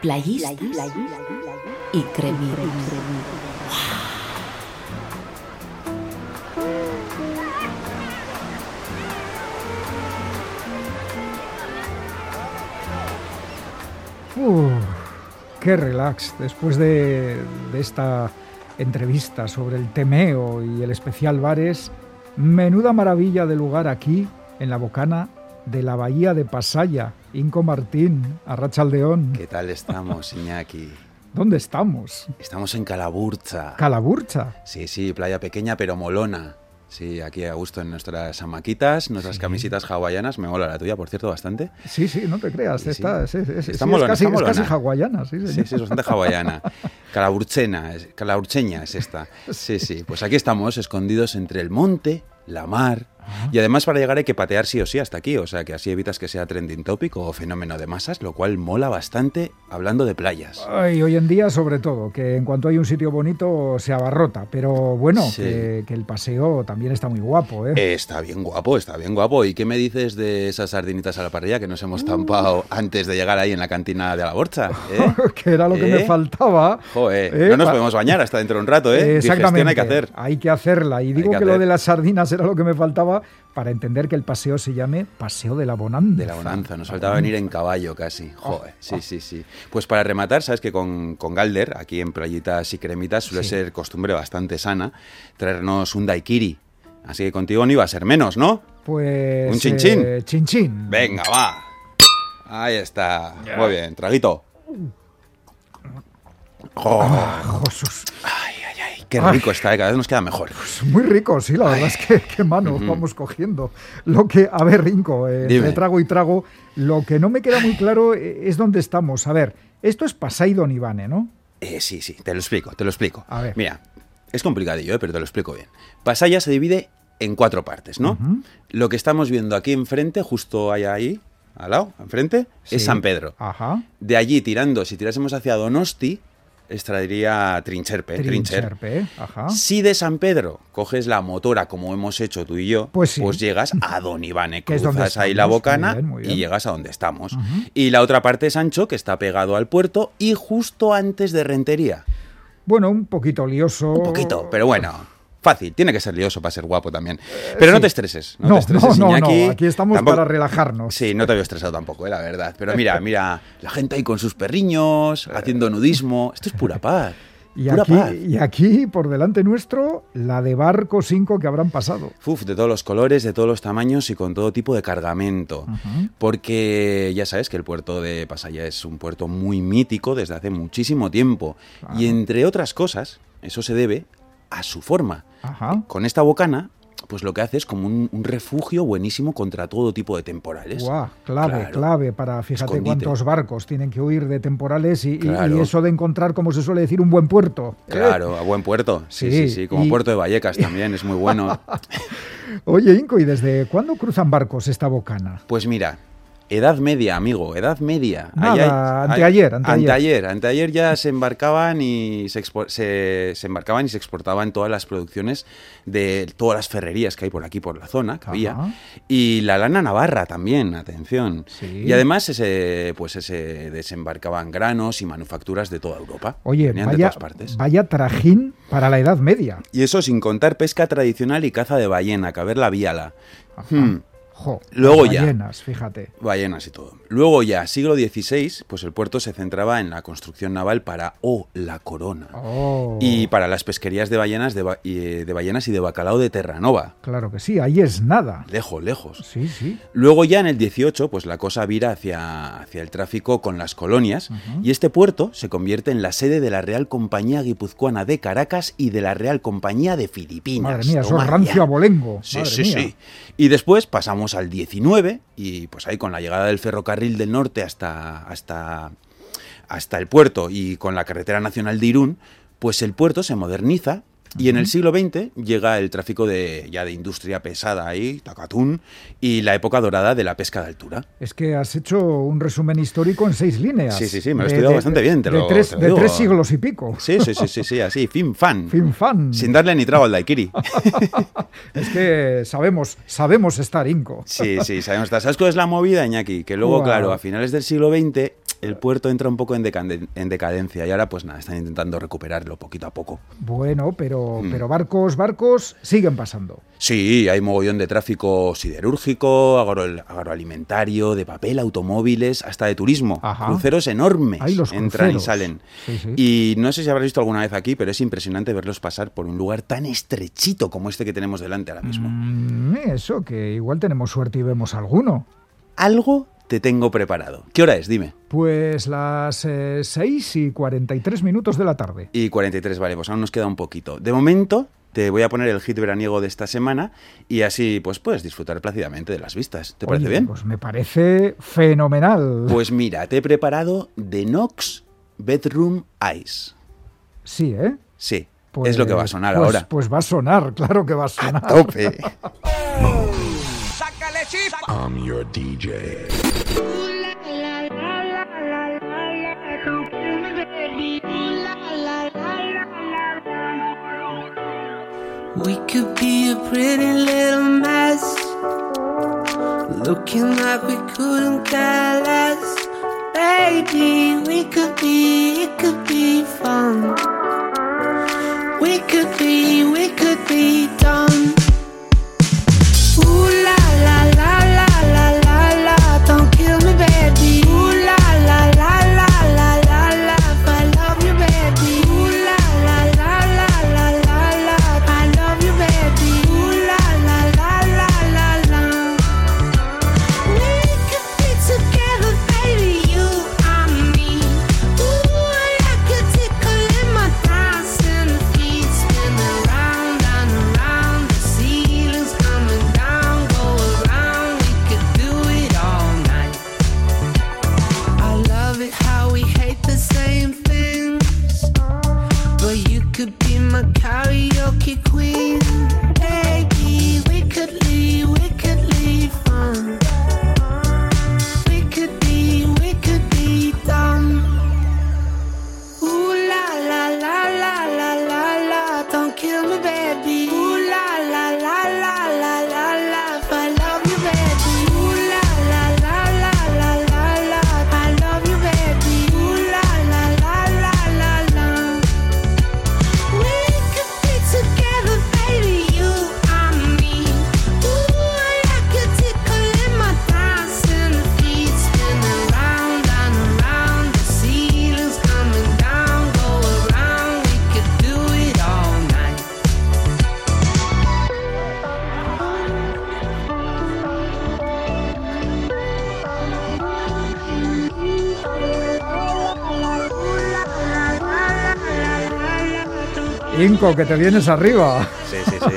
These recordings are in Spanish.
Playistas y. Uf, qué relax. Después de, de esta entrevista sobre el temeo y el especial bares, menuda maravilla de lugar aquí, en la bocana de la bahía de Pasaya, Inco Martín, Arrachaldeón. ¿Qué tal estamos, Iñaki? ¿Dónde estamos? Estamos en Calaburcha. Calaburcha. Sí, sí, playa pequeña pero molona. Sí, aquí a gusto en nuestras amaquitas, nuestras Sí. camisitas hawaianas. Me mola la tuya, por cierto, bastante. Sí, sí, no te creas. Sí. Está, sí, Está sí, molona, es casi, está es casi hawaiana, sí, Sí, señor. sí, es bastante hawaiana. Calaburchena, es- calaburcheña es esta. Sí, sí. Pues aquí estamos, escondidos entre el monte, la mar. Y además para llegar hay que patear sí o sí hasta aquí, o sea que así evitas que sea trending topic o fenómeno de masas, lo cual mola bastante hablando de playas. Ay, hoy en día, sobre todo, que en cuanto hay un sitio bonito se abarrota. Pero bueno, Sí. que, que el paseo también está muy guapo, ¿eh? Eh, Está bien guapo, está bien guapo. ¿Y qué me dices de esas sardinitas a la parrilla que nos hemos tampado antes de llegar ahí en la cantina de la Borcha? ¿eh? que era lo que me ¿Eh? faltaba. Joder, Eh, no nos podemos bañar hasta dentro de un rato, ¿eh? Exactamente. Digestión hay que hacer. Hay que hacerla. Y digo que que, lo de las sardinas era lo que me faltaba para entender que el paseo se llame Paseo de la Bonanza. De la bonanza, nos faltaba venir en caballo casi. Joder, sí, sí, sí. Pues para rematar, sabes que con, con Galder, aquí en Playitas y Cremitas, suele Sí. ser costumbre bastante sana traernos un daiquiri. Así que contigo no iba a ser menos, ¿no? Pues. ¿Un chinchín? eh, chinchín. Venga, va. Ahí está. Muy bien, traguito. Oh, Ah, Jesús. ay, ay, ay, qué rico está, eh, cada vez nos queda mejor. Es muy rico, sí, la verdad es que qué mano vamos cogiendo. Lo que, a ver, Rinco, eh, entre trago y trago, lo que no me queda muy claro eh, es dónde estamos. A ver, esto es Pasay Don Ivane, ¿no? Eh, sí, sí, te lo explico, te lo explico. A ver. Mira, es complicadillo, eh, pero te lo explico bien. Pasaya se divide en cuatro partes, ¿no? Lo que estamos viendo aquí enfrente, justo allá ahí, al lado, enfrente, Sí. es San Pedro. Ajá. De allí tirando, si tirásemos hacia Donosti, extraería Trincherpe, Trincher. Trincherpe, ajá. Si de San Pedro coges la motora como hemos hecho tú y yo, Pues sí. llegas a Don Ivane, es donde cruzas ahí la bocana Muy bien, muy bien. y llegas a donde estamos. Y la otra parte es Ancho, que está pegado al puerto y justo antes de Rentería. Bueno, un poquito lioso. Un poquito, pero bueno, fácil. Tiene que ser lioso para ser guapo también. Pero no te estreses. No, No, te estreses, no, no, Iñaki. no, aquí estamos Tampoco- para relajarnos. Sí, no te veo estresado tampoco, eh, la verdad. Pero mira, mira, la gente ahí con sus perriños, haciendo nudismo. Esto es pura paz. Y aquí, paz. y aquí, por delante nuestro, la de barco 5 que habrán pasado. Uf, de todos los colores, de todos los tamaños y con todo tipo de cargamento. Porque ya sabes que el puerto de Pasaya es un puerto muy mítico desde hace muchísimo tiempo. Y entre otras cosas, eso se debe a su forma. Ajá. Con esta bocana, pues lo que hace es como un, un refugio buenísimo contra todo tipo de temporales. Guau, clave, Claro. clave para fíjate Escondite. cuántos barcos tienen que huir de temporales y, y- Claro. y eso de encontrar, como se suele decir, un buen puerto. ¿eh? Claro, a buen puerto. Sí, Sí, sí, sí. Como y- puerto de Vallecas también, es muy bueno. Oye, Inco, ¿y desde cuándo cruzan barcos esta bocana? Pues mira, edad media, amigo, edad media. Nada, anteayer, anteayer. Anteayer, anteayer ya se embarcaban y se, se, se embarcaban y se exportaban todas las producciones de todas las ferrerías que hay por aquí, por la zona, que había. Y la lana navarra también, atención. Sí. Y además se, pues se desembarcaban granos y manufacturas de toda Europa. Oye, Venían de vaya, todas partes. vaya trajín para la Edad Media. Y eso sin contar pesca tradicional y caza de ballena, que a ver la viala. Hmm, Jo, Luego ya. ballenas, fíjate. ballenas y todo. Luego ya, siglo XVI, pues el puerto se centraba en la construcción naval para O la Corona. Oh, Y para las pesquerías de ballenas, de, ba- y, eh, de ballenas y de bacalao de Terranova. Claro que sí, ahí es nada. Lejos, lejos. Sí, sí. Luego ya en el 18, pues la cosa vira hacia, hacia el tráfico con las colonias y este puerto se convierte en la sede de la Real Compañía Guipuzcoana de Caracas y de la Real Compañía de Filipinas. Madre mía, eso rancio abolengo. Sí, Madre sí, mía. sí. Y después pasamos al 19 y pues ahí con la llegada del ferrocarril del norte hasta, hasta, hasta el puerto y con la carretera nacional de Irún, pues el puerto se moderniza Y en el siglo XX llega el tráfico de, ya de industria pesada ahí, Tacatún, y la época dorada de la pesca de altura. Es que has hecho un resumen histórico en seis líneas. Sí, sí, sí, me lo he estudiado bastante bien, te de lo- tres, te lo de tres siglos y pico. Sí, sí, sí, sí, sí, así, fin fan. Fin fan. Sin darle ni trago al daiquiri. Es que sabemos, sabemos estar inco. Sí, sí, sabemos. estar. ¿Sabes cuál es la movida, Iñaki? Que luego, claro, a finales del siglo XX el puerto entra un poco en, decaden- en decadencia y ahora pues nada, están intentando recuperarlo poquito a poco. Bueno, pero, Mm. pero barcos, barcos siguen pasando. Sí, hay mogollón de tráfico siderúrgico, agro- agroalimentario, de papel, automóviles, hasta de turismo. Ajá. Cruceros enormes Ay, los entran y salen. Sí, sí. Y no sé si habrás visto alguna vez aquí, pero es impresionante verlos pasar por un lugar tan estrechito como este que tenemos delante ahora mismo. Mm, eso, que igual tenemos suerte y vemos alguno. Algo te tengo preparado. ¿Qué hora es? Dime. Pues las eh, 6 y 43 minutos de la tarde. Y 43, vale, pues aún nos queda un poquito. De momento, te voy a poner el hit veraniego de esta semana y así pues puedes disfrutar plácidamente de las vistas. ¿Te parece bien? Pues me parece fenomenal. Pues mira, te he preparado The Nox Bedroom Eyes. sí, ¿eh? Sí, Pues- es lo que va a sonar pues- ahora. Pues va a sonar, claro que va a sonar. Tope. I'm your DJ. We could be a pretty little mess. Looking like we couldn't care less. Baby, we could be, it could be fun. We could be, we could be done. Que te vienes arriba. Sí, sí, sí.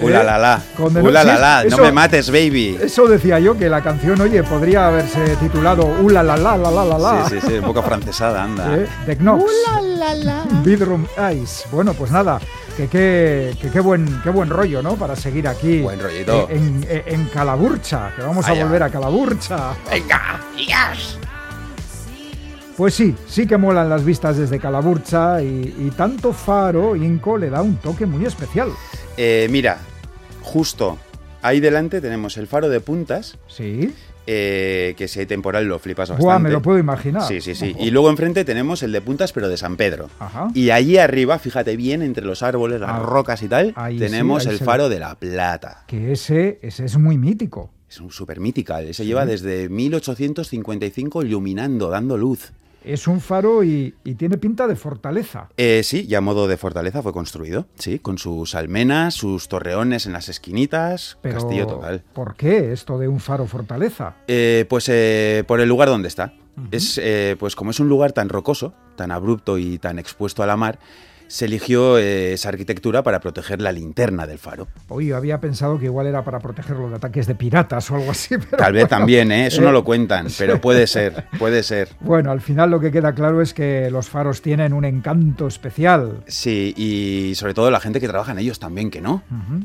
Ula la la. Ula la la. No me mates, baby. Eso decía yo, que la canción, oye, podría haberse titulado Ula la la la la la la. Sí, sí, sí. Un poco afrancesada, anda. ¿eh? The Knox. Bedroom Eyes. Bueno, pues nada, que qué que, qué buen, qué buen rollo, ¿no? Para seguir aquí. Buen rollito. En, en- en Calaburcha, que vamos a volver a Calaburcha. Venga, yes. Pues sí, sí que molan las vistas desde Calaburcha y, y tanto Faro Inco le da un toque muy especial. Eh, mira, justo ahí delante tenemos el faro de puntas, Sí. eh, que si hay temporal lo flipas bastante. Buah, me lo puedo imaginar. Sí, sí, sí. Ojo. Y luego enfrente tenemos el de puntas, pero de San Pedro. Ajá. Y allí arriba, fíjate bien, entre los árboles, las Ah, rocas y tal, sí, tenemos el faro de la Plata. Que ese, ese es muy mítico. Es un súper mítica. Se lleva desde 1855 iluminando, dando luz. Es un faro y, y tiene pinta de fortaleza. Eh, sí, ya a modo de fortaleza fue construido, sí, con sus almenas, sus torreones en las esquinitas, Pero, castillo total. ¿por qué esto de un faro fortaleza? Eh, pues eh, por el lugar donde está. Es, eh, pues como es un lugar tan rocoso, tan abrupto y tan expuesto a la mar, se eligió eh, esa arquitectura para proteger la linterna del faro. Oye, yo había pensado que igual era para protegerlo de ataques de piratas o algo así. pero Tal vez bueno. también, ¿eh? eso no Eh, lo cuentan, pero puede ser, puede ser. Bueno, al final lo que queda claro es que los faros tienen un encanto especial. Sí, y sobre todo la gente que trabaja en ellos también, que no.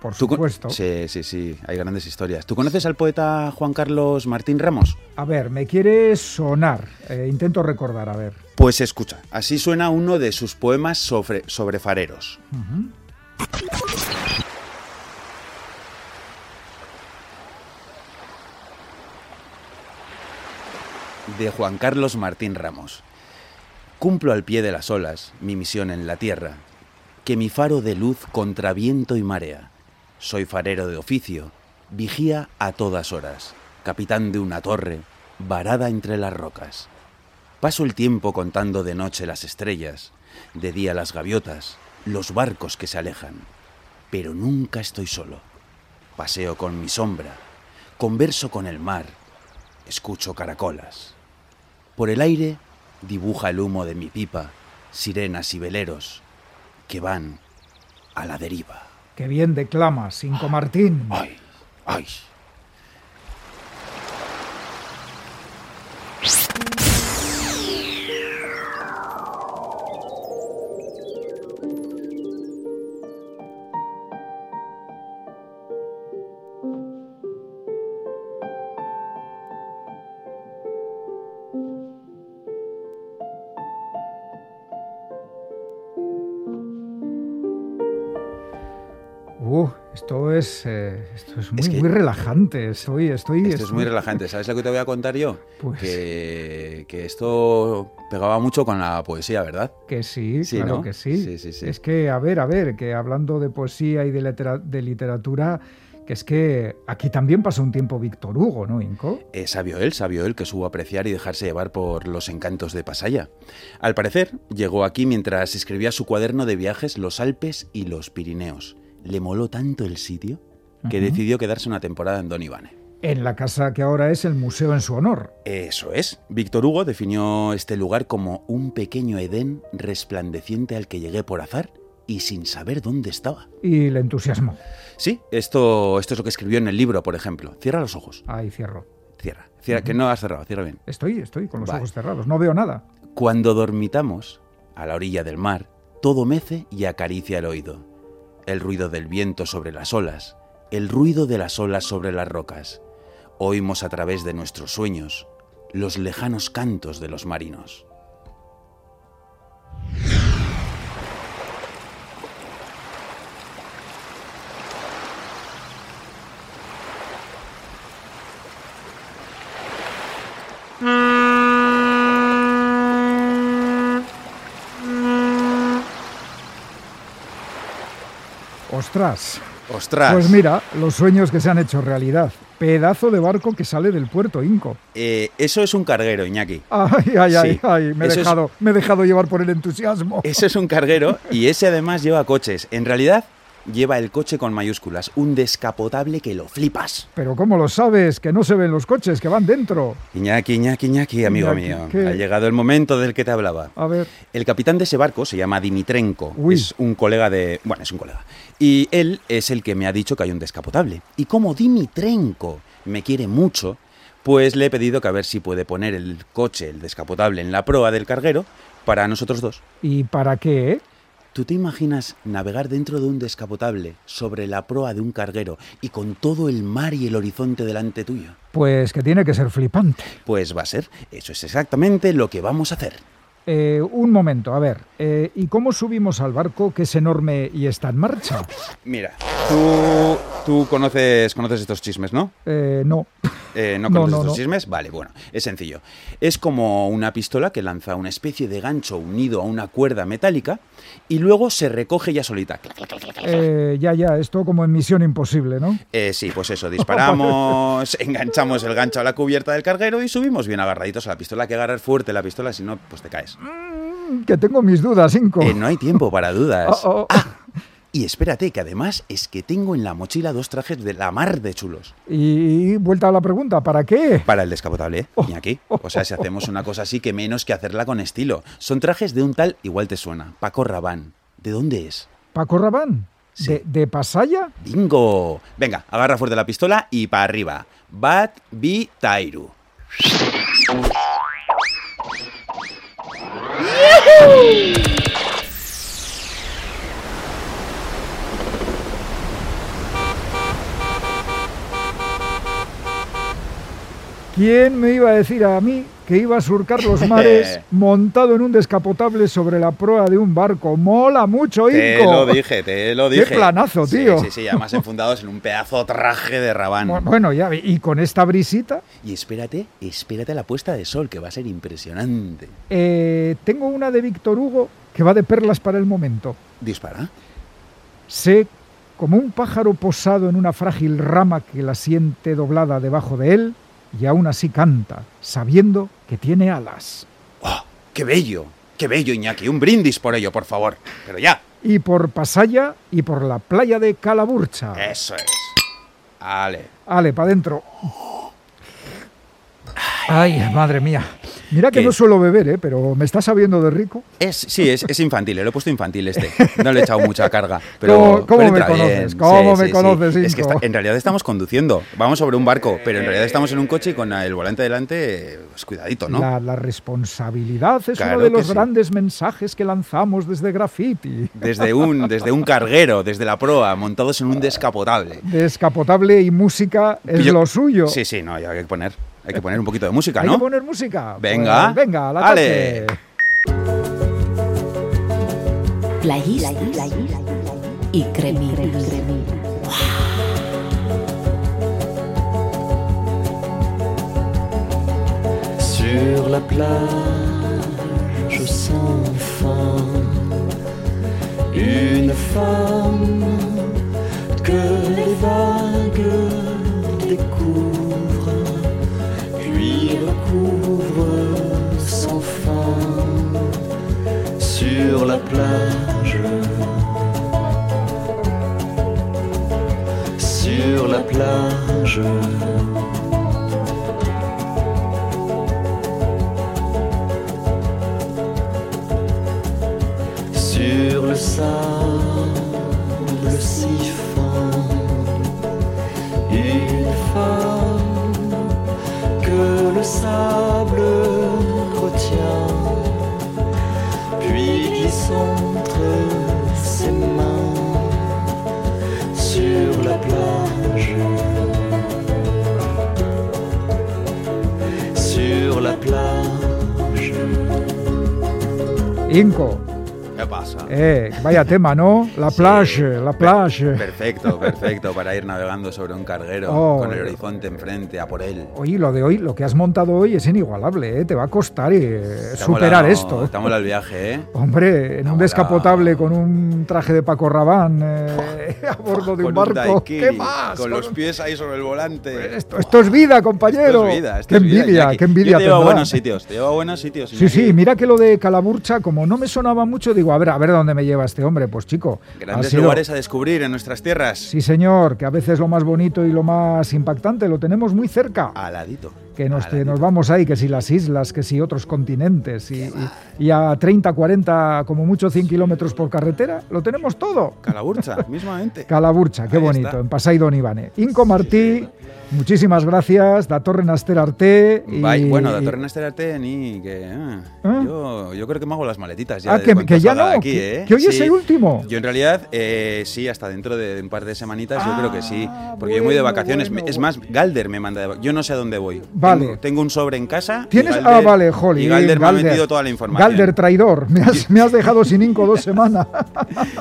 Por ¿Tú con- supuesto. Sí, sí, sí, hay grandes historias. ¿Tú conoces al poeta Juan Carlos Martín Ramos? A ver, me quiere sonar. Eh, intento recordar, a ver. Pues escucha, así suena uno de sus poemas sobre, sobre fareros. De Juan Carlos Martín Ramos. Cumplo al pie de las olas mi misión en la tierra, que mi faro de luz contra viento y marea. Soy farero de oficio, vigía a todas horas, capitán de una torre, varada entre las rocas. Paso el tiempo contando de noche las estrellas, de día las gaviotas, los barcos que se alejan. Pero nunca estoy solo. Paseo con mi sombra, converso con el mar, escucho caracolas. Por el aire dibuja el humo de mi pipa, sirenas y veleros que van a la deriva. Qué bien declama, Cinco Martín. ¡Ay! ¡Ay! Esto es, eh, esto es muy, Es que- muy relajante. Estoy, estoy, Esto es muy relajante. ¿Sabes lo que te voy a contar yo? Pues- Que, que esto pegaba mucho con la poesía, ¿verdad? Que sí, Sí, claro ¿no? que sí. Sí, sí, sí. Es que, a ver, a ver, que hablando de poesía y de, litera- de literatura, que es que aquí también pasó un tiempo Víctor Hugo, ¿no, Inco? Eh, sabio él, sabio él que supo apreciar y dejarse llevar por los encantos de Pasaya. Al parecer, llegó aquí mientras escribía su cuaderno de viajes Los Alpes y los Pirineos. Le moló tanto el sitio que decidió quedarse una temporada en Don Ivane. En la casa que ahora es el museo en su honor. Eso es. Víctor Hugo definió este lugar como un pequeño Edén resplandeciente al que llegué por azar y sin saber dónde estaba. Y le entusiasmó. Sí, esto, esto es lo que escribió en el libro, por ejemplo. Cierra los ojos. Ahí cierro. Cierra. Cierra, que no has cerrado. Cierra bien. Estoy, estoy con los Vale. ojos cerrados. No veo nada. Cuando dormitamos, a la orilla del mar, todo mece y acaricia el oído. El ruido del viento sobre las olas, el ruido de las olas sobre las rocas. Oímos a través de nuestros sueños los lejanos cantos de los marinos. Ostras. ¡Ostras! Pues mira, los sueños que se han hecho realidad. Pedazo de barco que sale del puerto Inco. Eh, eso es un carguero, Iñaki. Ay, ay, ay, Sí. ay. Me he, es- dejado, me he dejado llevar por el entusiasmo. Eso es un carguero y ese además lleva coches. En realidad, lleva el coche con mayúsculas. Un descapotable que lo flipas. Pero ¿cómo lo sabes? Que no se ven los coches, que van dentro. Iñaki, Iñaki, Iñaki, amigo Iñaki, mío. ¿qué? Ha llegado el momento del que te hablaba. A ver. El capitán de ese barco se llama Dimitrenko. Uy. Es un colega de. Bueno, es un colega. Y él es el que me ha dicho que hay un descapotable. Y como Dimitrenko me quiere mucho, pues le he pedido que a ver si puede poner el coche, el descapotable, en la proa del carguero para nosotros dos. ¿Y para qué? ¿Tú te imaginas navegar dentro de un descapotable sobre la proa de un carguero y con todo el mar y el horizonte delante tuyo? Pues que tiene que ser flipante. Pues va a ser. Eso es exactamente lo que vamos a hacer. Eh, un momento, a ver. eh, ¿Y cómo subimos al barco que es enorme y está en marcha? Mira, tú, tú conoces, conoces estos chismes, ¿no? Eh, no. Eh, ¿No No, conoces no, estos no. chismes? Vale, bueno, es sencillo. Es como una pistola que lanza una especie de gancho unido a una cuerda metálica y luego se recoge ya solita. Eh, ya, ya, esto como en Misión Imposible, ¿no? Eh, sí, pues eso, disparamos, enganchamos el gancho a la cubierta del carguero y subimos bien agarraditos a la pistola. Hay que agarrar fuerte la pistola, si no, pues te caes. Mm, Que tengo mis dudas, Inco. Eh, no hay tiempo para dudas. Oh, oh. Ah, y espérate, que además es que tengo en la mochila dos trajes de la mar de chulos. Y vuelta a la pregunta, ¿para qué? Para el descapotable, ¿eh? Oh. Iñaki. O sea, si hacemos una cosa así, que menos que hacerla con estilo. Son trajes de un tal, igual te suena, Paco Rabán. ¿De dónde es? Paco Rabán, Sí. de, de Pasaya. ¡Bingo! Venga, agarra fuerte la pistola y para arriba. Bat Bi Tairu. Woo! ¿Quién me iba a decir a mí que iba a surcar los mares montado en un descapotable sobre la proa de un barco? ¡Mola mucho, Te Inco! lo dije, te lo Qué dije. planazo, Sí, tío. Sí, sí, además enfundados en un pedazo traje de rabán. Bu- Bueno, ya, y con esta brisita, Y espérate, espérate a la puesta de sol, que va a ser impresionante. eh, tengo una de Víctor Hugo que va de perlas para el momento. Dispara. Sé como un pájaro posado en una frágil rama que la siente doblada debajo de él y aún así canta, sabiendo que tiene alas. ¡Oh, ¡Qué bello! ¡Qué bello, Iñaki! Un brindis por ello, por favor. Pero ya, Y por Pasaya y por la playa de Calaburcha. eso es. Vale. Ale, para adentro. Ay, madre mía. Mira que ¿Qué? no suelo beber, ¿eh? pero me está sabiendo de rico. Es, sí, es, es infantil, le he puesto infantil este. No le he echado mucha carga. Pero, ¿Cómo- cómo pero me conoces? bien. ¿Cómo me conoces, Es que está- en realidad estamos conduciendo. Vamos sobre un barco, pero en realidad estamos en un coche y con el volante delante, pues cuidadito, ¿no? La, la responsabilidad es Claro uno de los grandes mensajes que lanzamos desde Graffiti. Desde un, desde un carguero, desde la proa, montados en un descapotable. Descapotable y música es Yo- lo suyo. Sí, sí, no, ya hay que poner, hay que poner un poquito de música, Hay ¿no? que poner música. Venga. Pues venga, la Ale. Playista y cremita. Sur la plage sans fin, une femme la plage, sur la plage. sur le sable si fin, une femme que le sable Inco, Eh, vaya tema, ¿no? La plage, la plage. Perfecto, perfecto, para ir navegando sobre un carguero Oh. con el horizonte enfrente, a por él. Oye, lo de hoy, lo que has montado hoy es inigualable, ¿eh? Te va a costar eh, superar esto. Está molado el viaje, ¿eh? Hombre, en un descapotable con un traje de Paco Rabán eh, a bordo de un barco. ¿Qué más? Con los pies ahí sobre el volante. Esto, esto es vida, compañero. Esto es vida, esto qué es envidia, qué envidia te llevo a buenos sitios, te llevo a buenos sitios. Sí, sí, mira que lo de Calaburcha, como no me sonaba mucho, digo, a ver, a ver dónde me lleva este hombre. Pues chico, Grandes sido- lugares a descubrir en nuestras tierras. Sí, señor, que a veces lo más bonito y lo más impactante lo tenemos muy cerca. Aladito. que nos, aladito. nos vamos ahí, que si las islas, que si otros continentes, y, y- y a 30, 40, como mucho 100 kilómetros por carretera, lo tenemos todo. Calaburcha, mismamente. Calaburcha, qué Ahí bonito, está. en Pasai Don Ivane. Inco Martí, muchísimas gracias, da Torre Naster Arte. Y, Vai, bueno, de Torre Nasterarte ni que... ah, ¿Ah? yo, yo creo que me hago las maletitas ya. Ah, que, que ya no, aquí, que, ¿eh? que hoy es Sí. el último. Yo en realidad, eh, sí, hasta dentro de un par de semanitas, yo creo que sí. Ah, Porque yo voy de bueno, vacaciones. bueno, es más, Galder me manda de vacaciones. Yo no sé a dónde voy. Vale. Tengo, tengo un sobre en casa. ¿Tienes? Galder- ah, vale, jolly. Y Galder, me ha metido toda la información. Galder traidor, me has, me has dejado sin Inco dos semanas.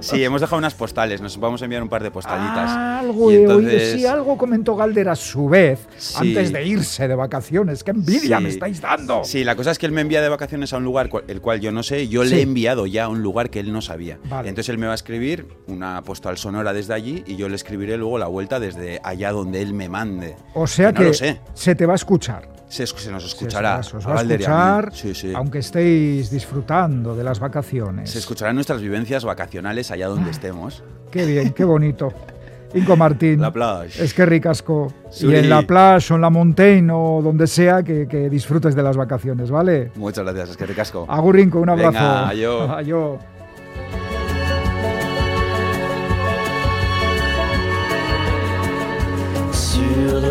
Sí, hemos dejado unas postales. Nos vamos a enviar un par de postalitas. Algo Y he oído, entonces- sí, algo comentó Galder a su vez, Sí. antes de irse de vacaciones. ¡Qué envidia Sí. me estáis dando! Sí, la cosa es que él me envía de vacaciones a un lugar el cual yo no sé, yo Sí. le he enviado ya a un lugar que él no sabía. Vale. Entonces él me va a escribir una postal sonora desde allí y yo le escribiré luego la vuelta desde allá donde él me mande. O sea no que lo sé. se te va a escuchar. Se, nos escuchará. Se, os va a escuchar, Sí, sí. aunque estéis disfrutando de las vacaciones. Se escucharán nuestras vivencias vacacionales allá Ah. donde estemos. Qué bien, qué bonito. Inco Martín. Es que ricasco. Y en la plage o en la montaña o donde sea que, disfrutes de las vacaciones, ¿vale? Muchas gracias, es que ricasco. Agurrinco, un abrazo. Venga, ayo. Sur